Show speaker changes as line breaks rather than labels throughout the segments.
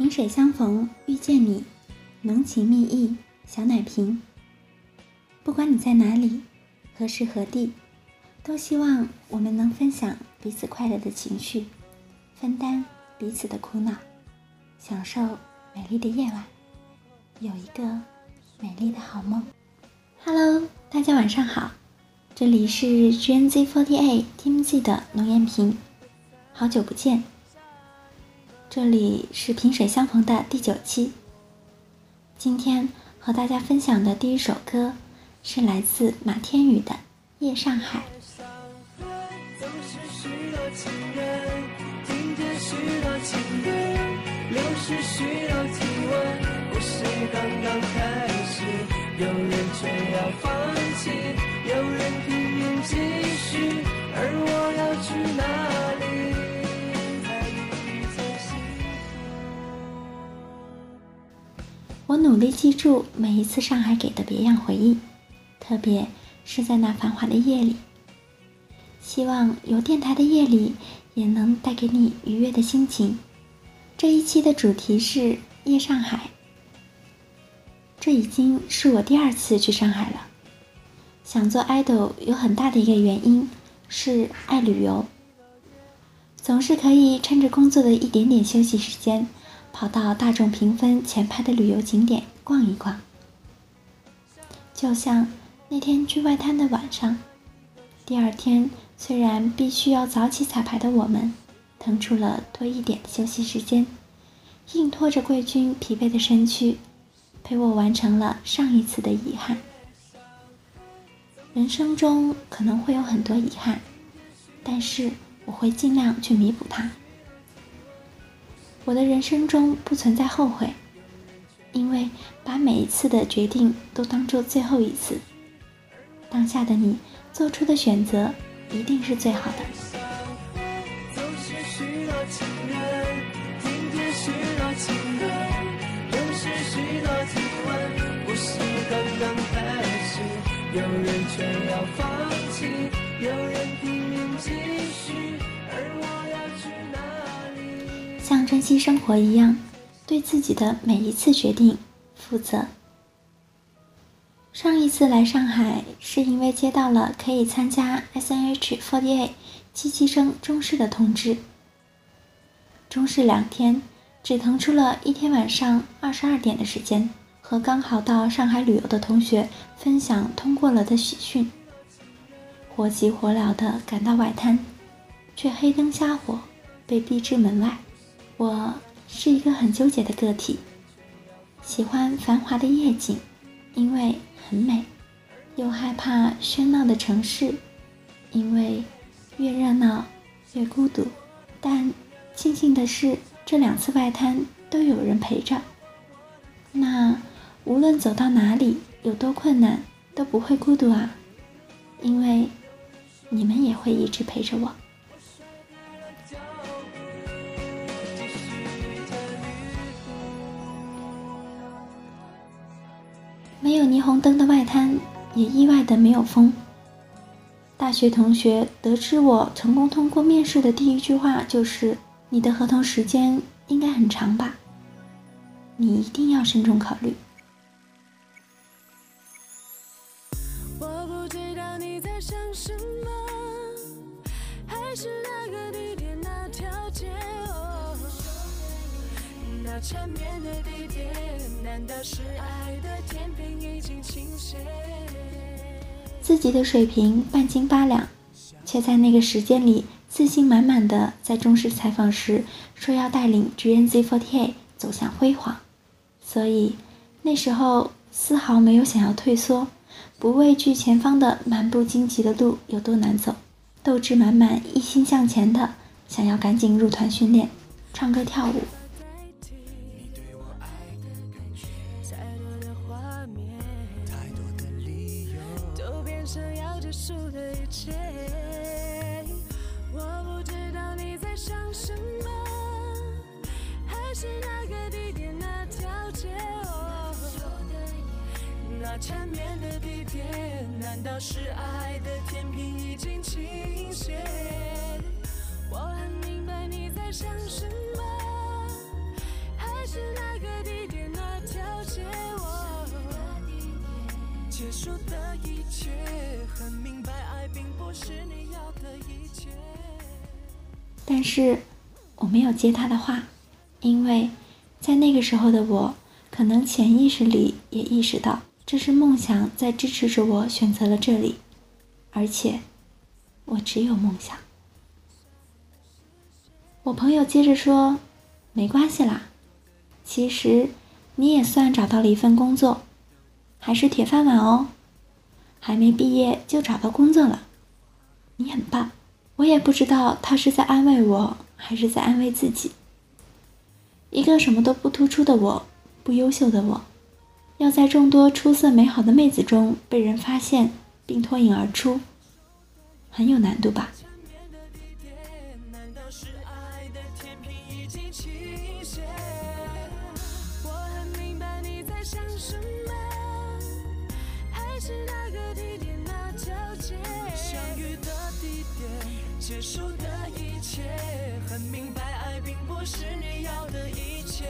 萍水相逢遇见你，浓情蜜意小奶瓶。不管你在哪里，何时何地，都希望我们能分享彼此快乐的情绪，分担彼此的苦恼，享受美丽的夜晚，有一个美丽的好梦。Hello，大家晚上好，这里是 GNZ48 Team Z 的浓颜瓶，好久不见。这里是萍水相逢的第九期。今天和大家分享的第一首歌是来自马天宇的《夜上海》。有人却要放弃，努力记住每一次上海给的别样回忆，特别是在那繁华的夜里。希望有电台的夜里也能带给你愉悦的心情。这一期的主题是夜上海。这已经是我第二次去上海了。想做 idol 有很大的一个原因是爱旅游，总是可以趁着工作的一点点休息时间。跑到大众评分前排的旅游景点逛一逛，就像那天去外滩的晚上。第二天虽然必须要早起彩排的我们，腾出了多一点的休息时间，硬拖着贵军疲惫的身躯，陪我完成了上一次的遗憾。人生中可能会有很多遗憾，但是我会尽量去弥补它。我的人生中不存在后悔，因为把每一次的决定都当做最后一次。当下的你做出的选择一定是最好的。有人却要放弃，有人拼命继续，珍惜生活一样，对自己的每一次决定负责。上一次来上海是因为接到了可以参加 S.N.H.48 七七生中试的通知。中试两天，只腾出了一天晚上二十二点的时间，和刚好到上海旅游的同学分享通过了的喜讯。火急火燎的赶到外滩，却黑灯瞎火，被逼至门外。我是一个很纠结的个体，喜欢繁华的夜景，因为很美；又害怕喧闹的城市，因为越热闹越孤独。但庆幸的是，这两次外滩都有人陪着。那无论走到哪里，有多困难，都不会孤独啊，因为你们也会一直陪着我。没有霓虹灯的外滩，也意外的没有风。大学同学得知我成功通过面试的第一句话就是：“你的合同时间应该很长吧？你一定要慎重考虑。”缠绵的地点。难道是爱的天平已经倾斜自己的水平半斤八两，却在那个时间里自信满满的在中视采访时说要带领 GNZ48 走向辉煌，所以那时候丝毫没有想要退缩，不畏惧前方的漫不荆棘的路有多难走，斗志满满，一心向前的想要赶紧入团训练，唱歌跳舞。
想要结束的一切我不知道你在想什么还是那个地点那条街哦那
缠绵的地点难道是爱的天平已经倾斜我很明白你在想什么还是
那个地点那条街哦
结束的一切。并
不是你要的一切
但是我没有接他的话，因为在那个时候的我，可能潜意识里也意识到这是梦想在支持着我选择了这里，而且我只有梦想。我朋友接着说：“没关系啦，其实你也算找到了一份工作，还是铁饭碗哦，还没毕业就找到工作了，你很棒。”我也不知道他是在安慰我，还是在安慰自己。一个什么都不突出的我，不优秀的我，要在众多出色美好的妹子中被人发现并脱颖而出，很有难度吧？相遇的地点结束的一切，很明白，爱并不是你要的一切。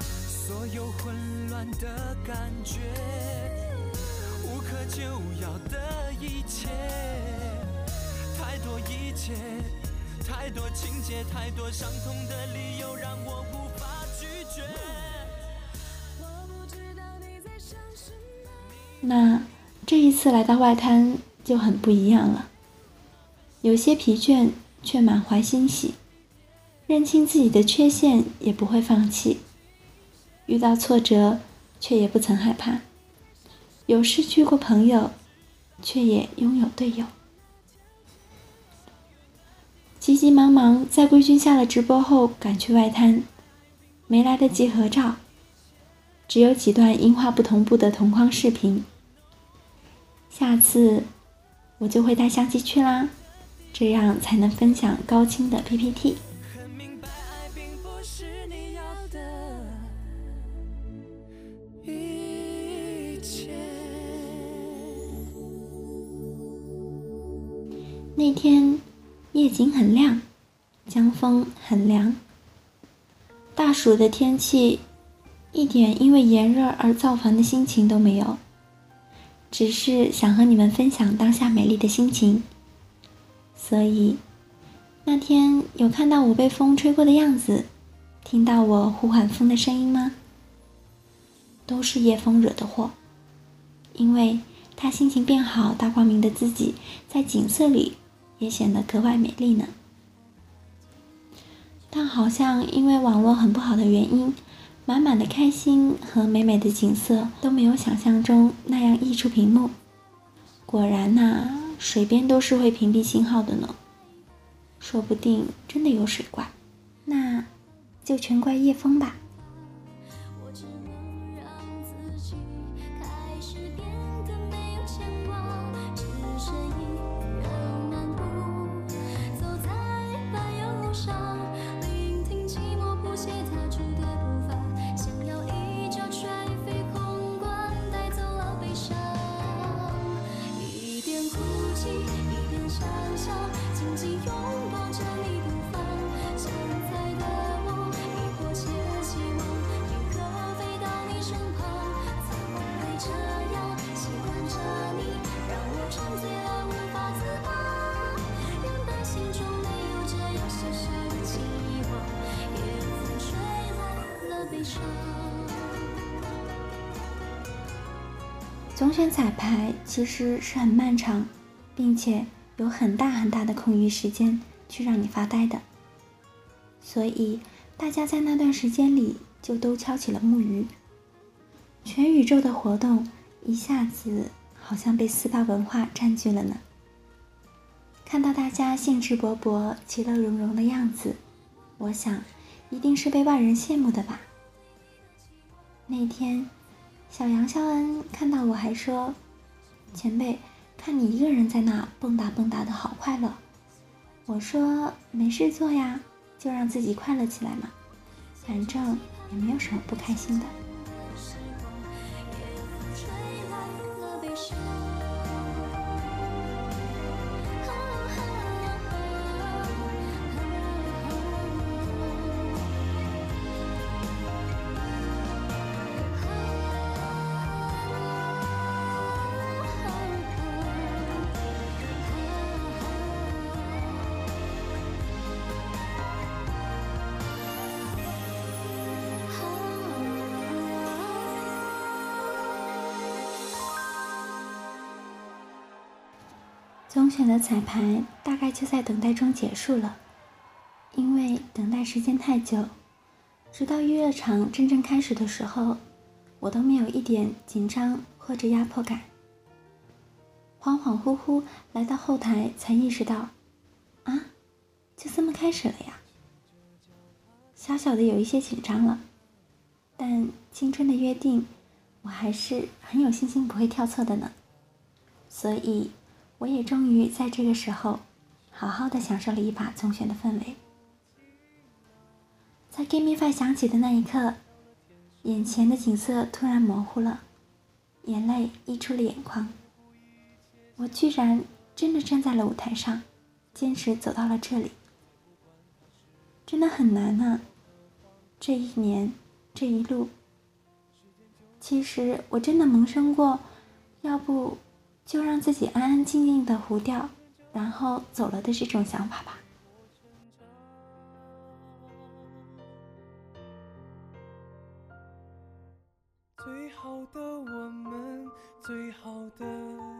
所有混乱的感觉，无可救药的一切，太多一切，太多情节，太多伤痛的理由，让那这一次来到外滩。就很不一样了，有些疲倦，却满怀欣喜；认清自己的缺陷，也不会放弃；遇到挫折，却也不曾害怕；有失去过朋友，却也拥有队友。急急忙忙在贵军下了直播后赶去外滩，没来得及合照，只有几段音画不同步的同框视频。下次。我就会带相机去啦，这样才能分享高清的 PPT。那天夜景很亮，江风很凉，大暑的天气，一点因为炎热而造烦的心情都没有。只是想和你们分享当下美丽的心情，所以那天有看到我被风吹过的样子，听到我呼喊风的声音吗？都是夜风惹的祸，因为他心情变好，大光明的自己在景色里也显得格外美丽呢。但好像因为网络很不好的原因。满满的开心和美美的景色都没有想象中那样溢出屏幕。果然呐，水边都是会屏蔽信号的呢。说不定真的有水怪，那就全怪夜风吧。总选彩排其实是很漫长，并且有很大很大的空余时间去让你发呆的，所以大家在那段时间里就都敲起了木鱼。全宇宙的活动一下子好像被四八文化占据了呢。看到大家兴致勃勃、其乐融融的样子，我想一定是被万人羡慕的吧。那天。小杨肖恩看到我还说：“前辈，看你一个人在那蹦跶蹦跶的好快乐。”我说：“没事做呀，就让自己快乐起来嘛，反正也没有什么不开心的。”总选的彩排大概就在等待中结束了，因为等待时间太久，直到预热场真正开始的时候，我都没有一点紧张或者压迫感。恍恍惚惚来到后台，才意识到，啊，就这么开始了呀！小小的有一些紧张了，但青春的约定，我还是很有信心不会跳错的呢，所以。我也终于在这个时候，好好的享受了一把总选的氛围。在 Give Me Five 响起的那一刻，眼前的景色突然模糊了，眼泪溢出了眼眶。我居然真的站在了舞台上，坚持走到了这里，真的很难啊！这一年，这一路，其实我真的萌生过，要不。就让自己安安静静的糊掉，然后走了的这种想法吧。最好的我们，最好的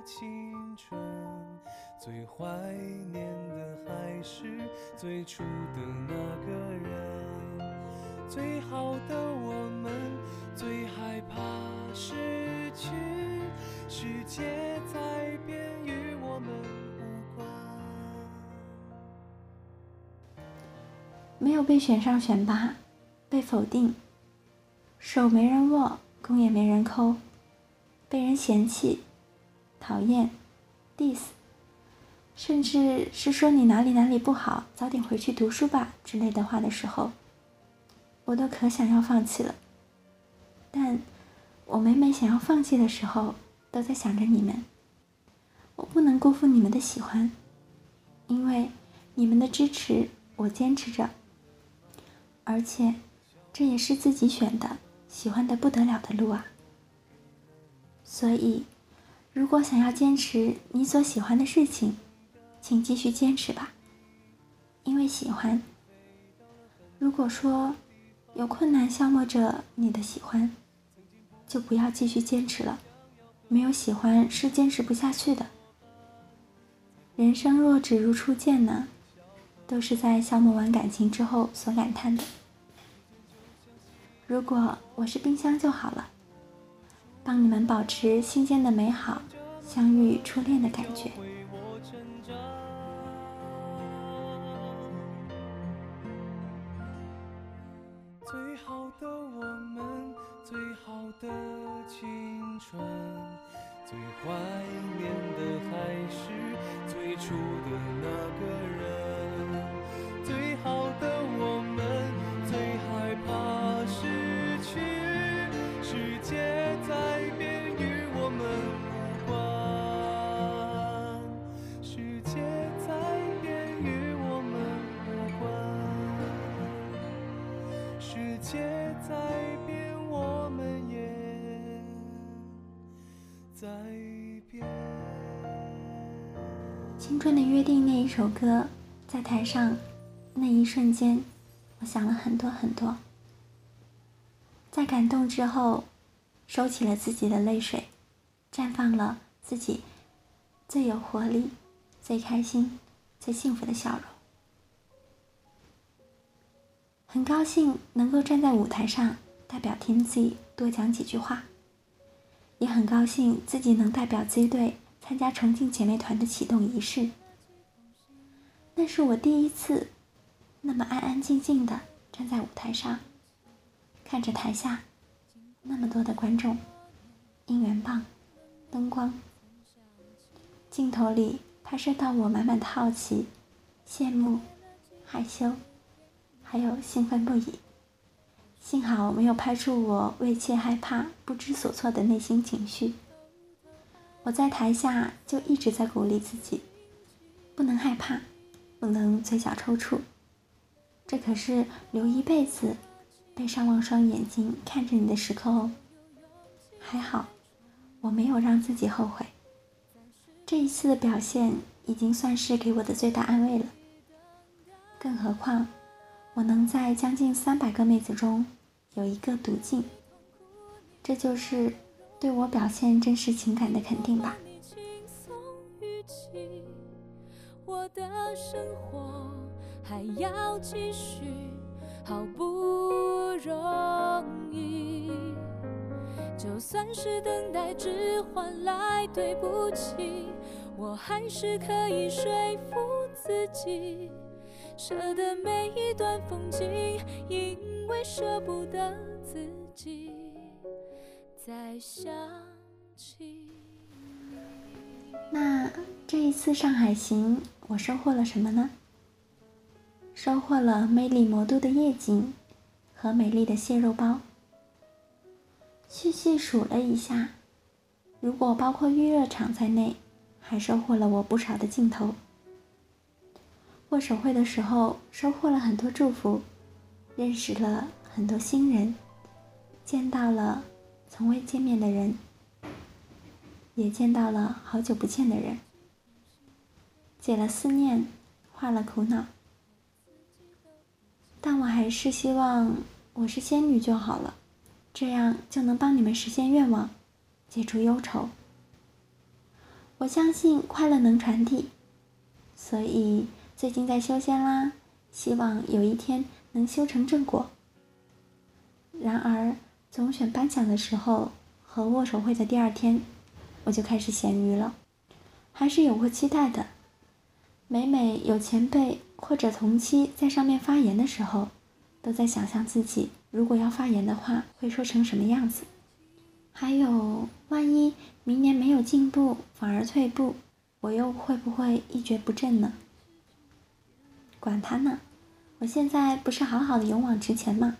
青春，最怀念的还是最初的那个人。最好的我们，最害怕失去。世界在变，与我们无关。没有被选上选拔，被否定，手没人握，弓也没人抠，被人嫌弃、讨厌、diss，甚至是说你哪里哪里不好，早点回去读书吧之类的话的时候，我都可想要放弃了。但我每每想要放弃的时候，都在想着你们，我不能辜负你们的喜欢，因为你们的支持，我坚持着。而且，这也是自己选的、喜欢的不得了的路啊。所以，如果想要坚持你所喜欢的事情，请继续坚持吧，因为喜欢。如果说有困难消磨着你的喜欢，就不要继续坚持了。没有喜欢是坚持不下去的。人生若只如初见呢，都是在消磨完感情之后所感叹的。如果我是冰箱就好了，帮你们保持新鲜的美好，相遇初恋的感觉。最好的我们，最好的青春。最怀念的还是最初的那个人，最好的我青春的约定那一首歌，在台上那一瞬间，我想了很多很多。在感动之后，收起了自己的泪水，绽放了自己最有活力、最开心、最幸福的笑容。很高兴能够站在舞台上，代表 Team Z 多讲几句话。也很高兴自己能代表 Z 队参加重庆姐妹团的启动仪式。那是我第一次那么安安静静的站在舞台上，看着台下那么多的观众、应援棒、灯光，镜头里拍摄到我满满的好奇、羡慕、害羞，还有兴奋不已。幸好没有拍出我畏怯、害怕、不知所措的内心情绪。我在台下就一直在鼓励自己，不能害怕，不能嘴角抽搐。这可是留一辈子被上望双眼睛看着你的时刻哦。还好，我没有让自己后悔。这一次的表现已经算是给我的最大安慰了。更何况。我能在将近三百个妹子中有一个独进，这就是对我表现真实情感的肯定吧。
我的生活还要继续，好不容易。就算是等待只换来对不起，我还是可以说服自己，舍得每一段风景，因为舍不得自己再想起。
那这一次上海行，我收获了什么呢？收获了魅力魔都的夜景和美丽的蟹肉包。细细数了一下，如果包括预热场在内，还收获了我不少的镜头。握手会的时候，收获了很多祝福，认识了很多新人，见到了从未见面的人。也见到了好久不见的人，解了思念，化了苦恼，但我还是希望我是仙女就好了，这样就能帮你们实现愿望，解除忧愁。我相信快乐能传递，所以最近在修仙啦，希望有一天能修成正果。然而总选颁奖的时候和握手会的第二天。我就开始咸鱼了，还是有过期待的。每每有前辈或者同期在上面发言的时候，都在想象自己如果要发言的话，会说成什么样子。还有，万一明年没有进步，反而退步，我又会不会一蹶不振呢？管他呢，我现在不是好好的勇往直前吗？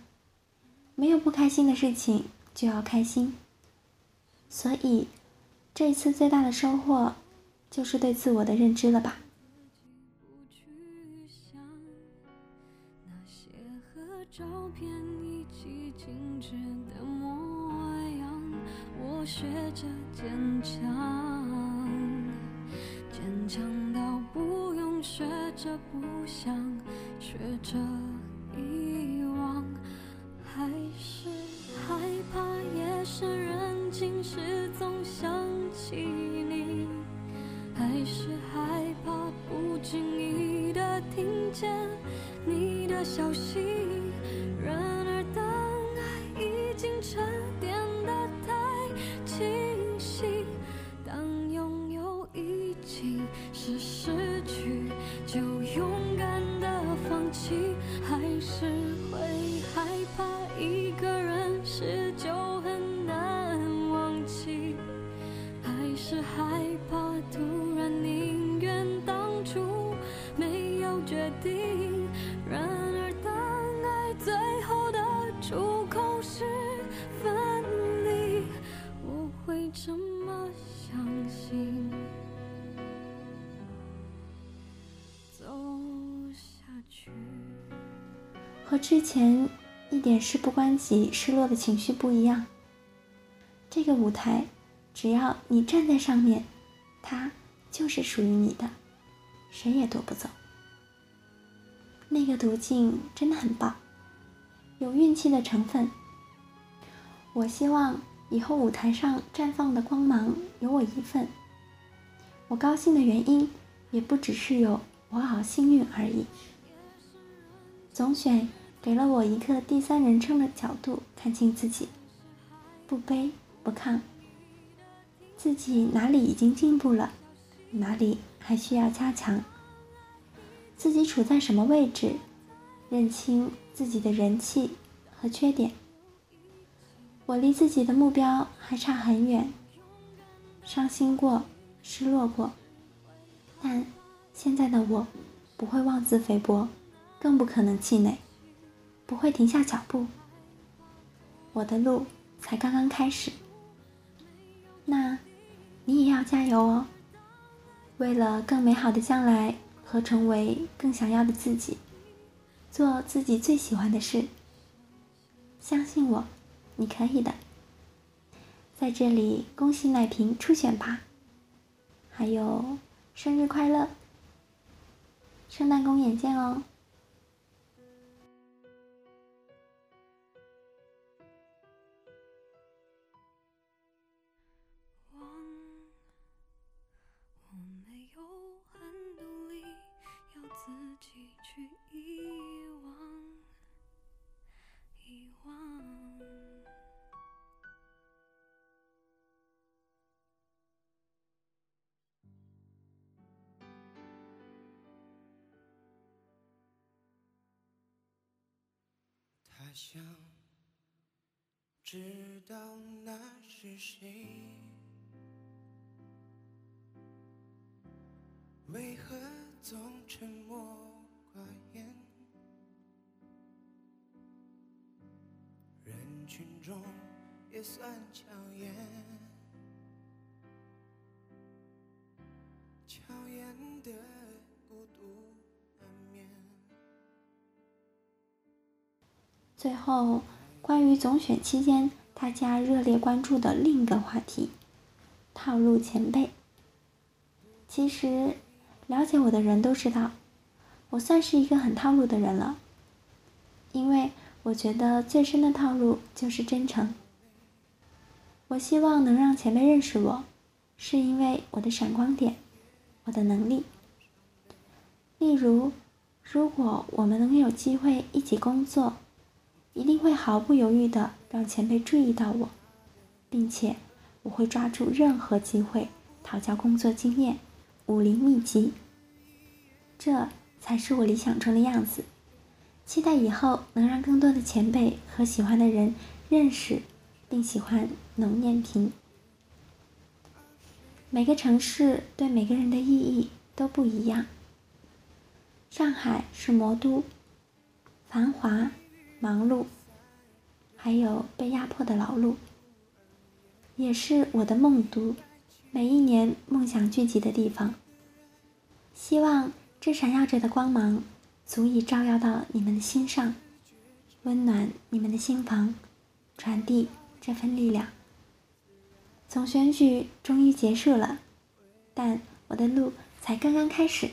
没有不开心的事情，就要开心。所以。这一次最大的收获，就是对自我的认知了吧。
我学着坚强，坚强到不用学着不想，学着遗忘，还是害怕夜深人静时总想。起你，还是害怕不经意的听见你的消息。
之前一点事不关己、失落的情绪不一样，这个舞台。只要你站在上面，它就是属于你的，谁也夺不走。那个途径真的很棒，有运气的成分。我希望以后舞台上绽放的光芒有我一份。我高兴的原因也不只是有我好幸运而已。总选给了我一个第三人称的角度看清自己，不卑不亢。自己哪里已经进步了，哪里还需要加强？自己处在什么位置？认清自己的人气和缺点。我离自己的目标还差很远，伤心过，失落过，但现在的我不会妄自菲薄，更不可能气馁，不会停下脚步。我的路才刚刚开始。那。你也要加油哦！为了更美好的将来和成为更想要的自己，做自己最喜欢的事。相信我，你可以的。在这里，恭喜奶瓶初选吧！还有，生日快乐！圣诞公演见哦！
想知道那是谁，为何总沉默寡言？人群中也算抢眼，
最后，关于总选期间大家热烈关注的另一个话题——套路前辈。其实，了解我的人都知道，我算是一个很套路的人了。因为我觉得最深的套路就是真诚。我希望能让前辈认识我，是因为我的闪光点，我的能力。例如，如果我们能有机会一起工作，一定会毫不犹豫的让前辈注意到我，并且我会抓住任何机会讨教工作经验、武林秘籍。这才是我理想中的样子。期待以后能让更多的前辈和喜欢的人认识，并喜欢龙念萍。每个城市对每个人的意义都不一样。上海是魔都，繁华。忙碌，还有被压迫的劳碌，也是我的梦都，每一年梦想聚集的地方。希望这闪耀着的光芒，足以照耀到你们的心上，温暖你们的心房，传递这份力量。总选举终于结束了，但我的路才刚刚开始，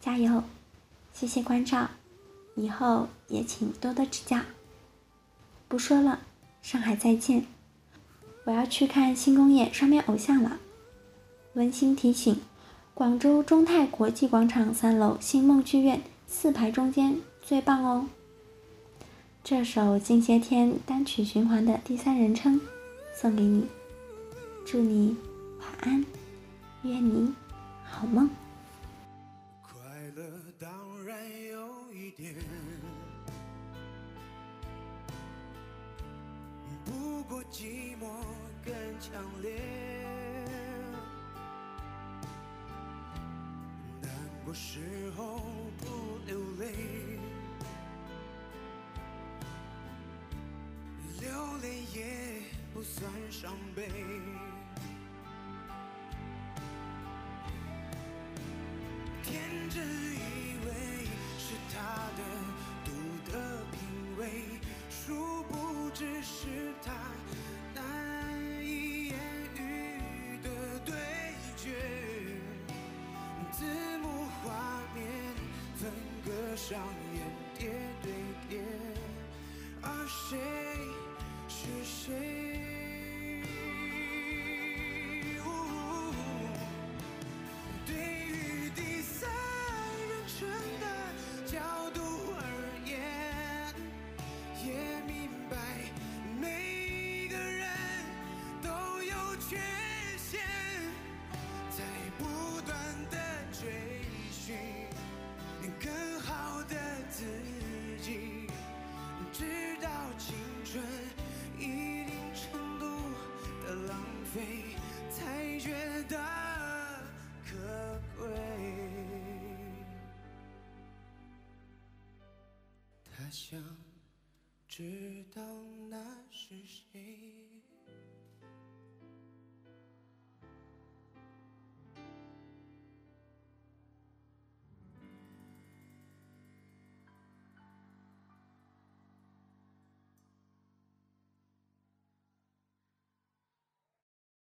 加油！谢谢关照。以后也请多多指教。不说了，上海再见！我要去看新公演《双面偶像》了。温馨提醒：广州中泰国际广场三楼星梦剧院四排中间最棒哦。这首近些天单曲循环的第三人称送给你，祝你晚安，愿你好梦。
不寂寞更强烈难过时候不流泪流泪也不算伤悲。天真以为是他的独特品味殊不知是上演叠对叠，而谁是谁？对于第三人称的角度而言，也明白每个人都有缺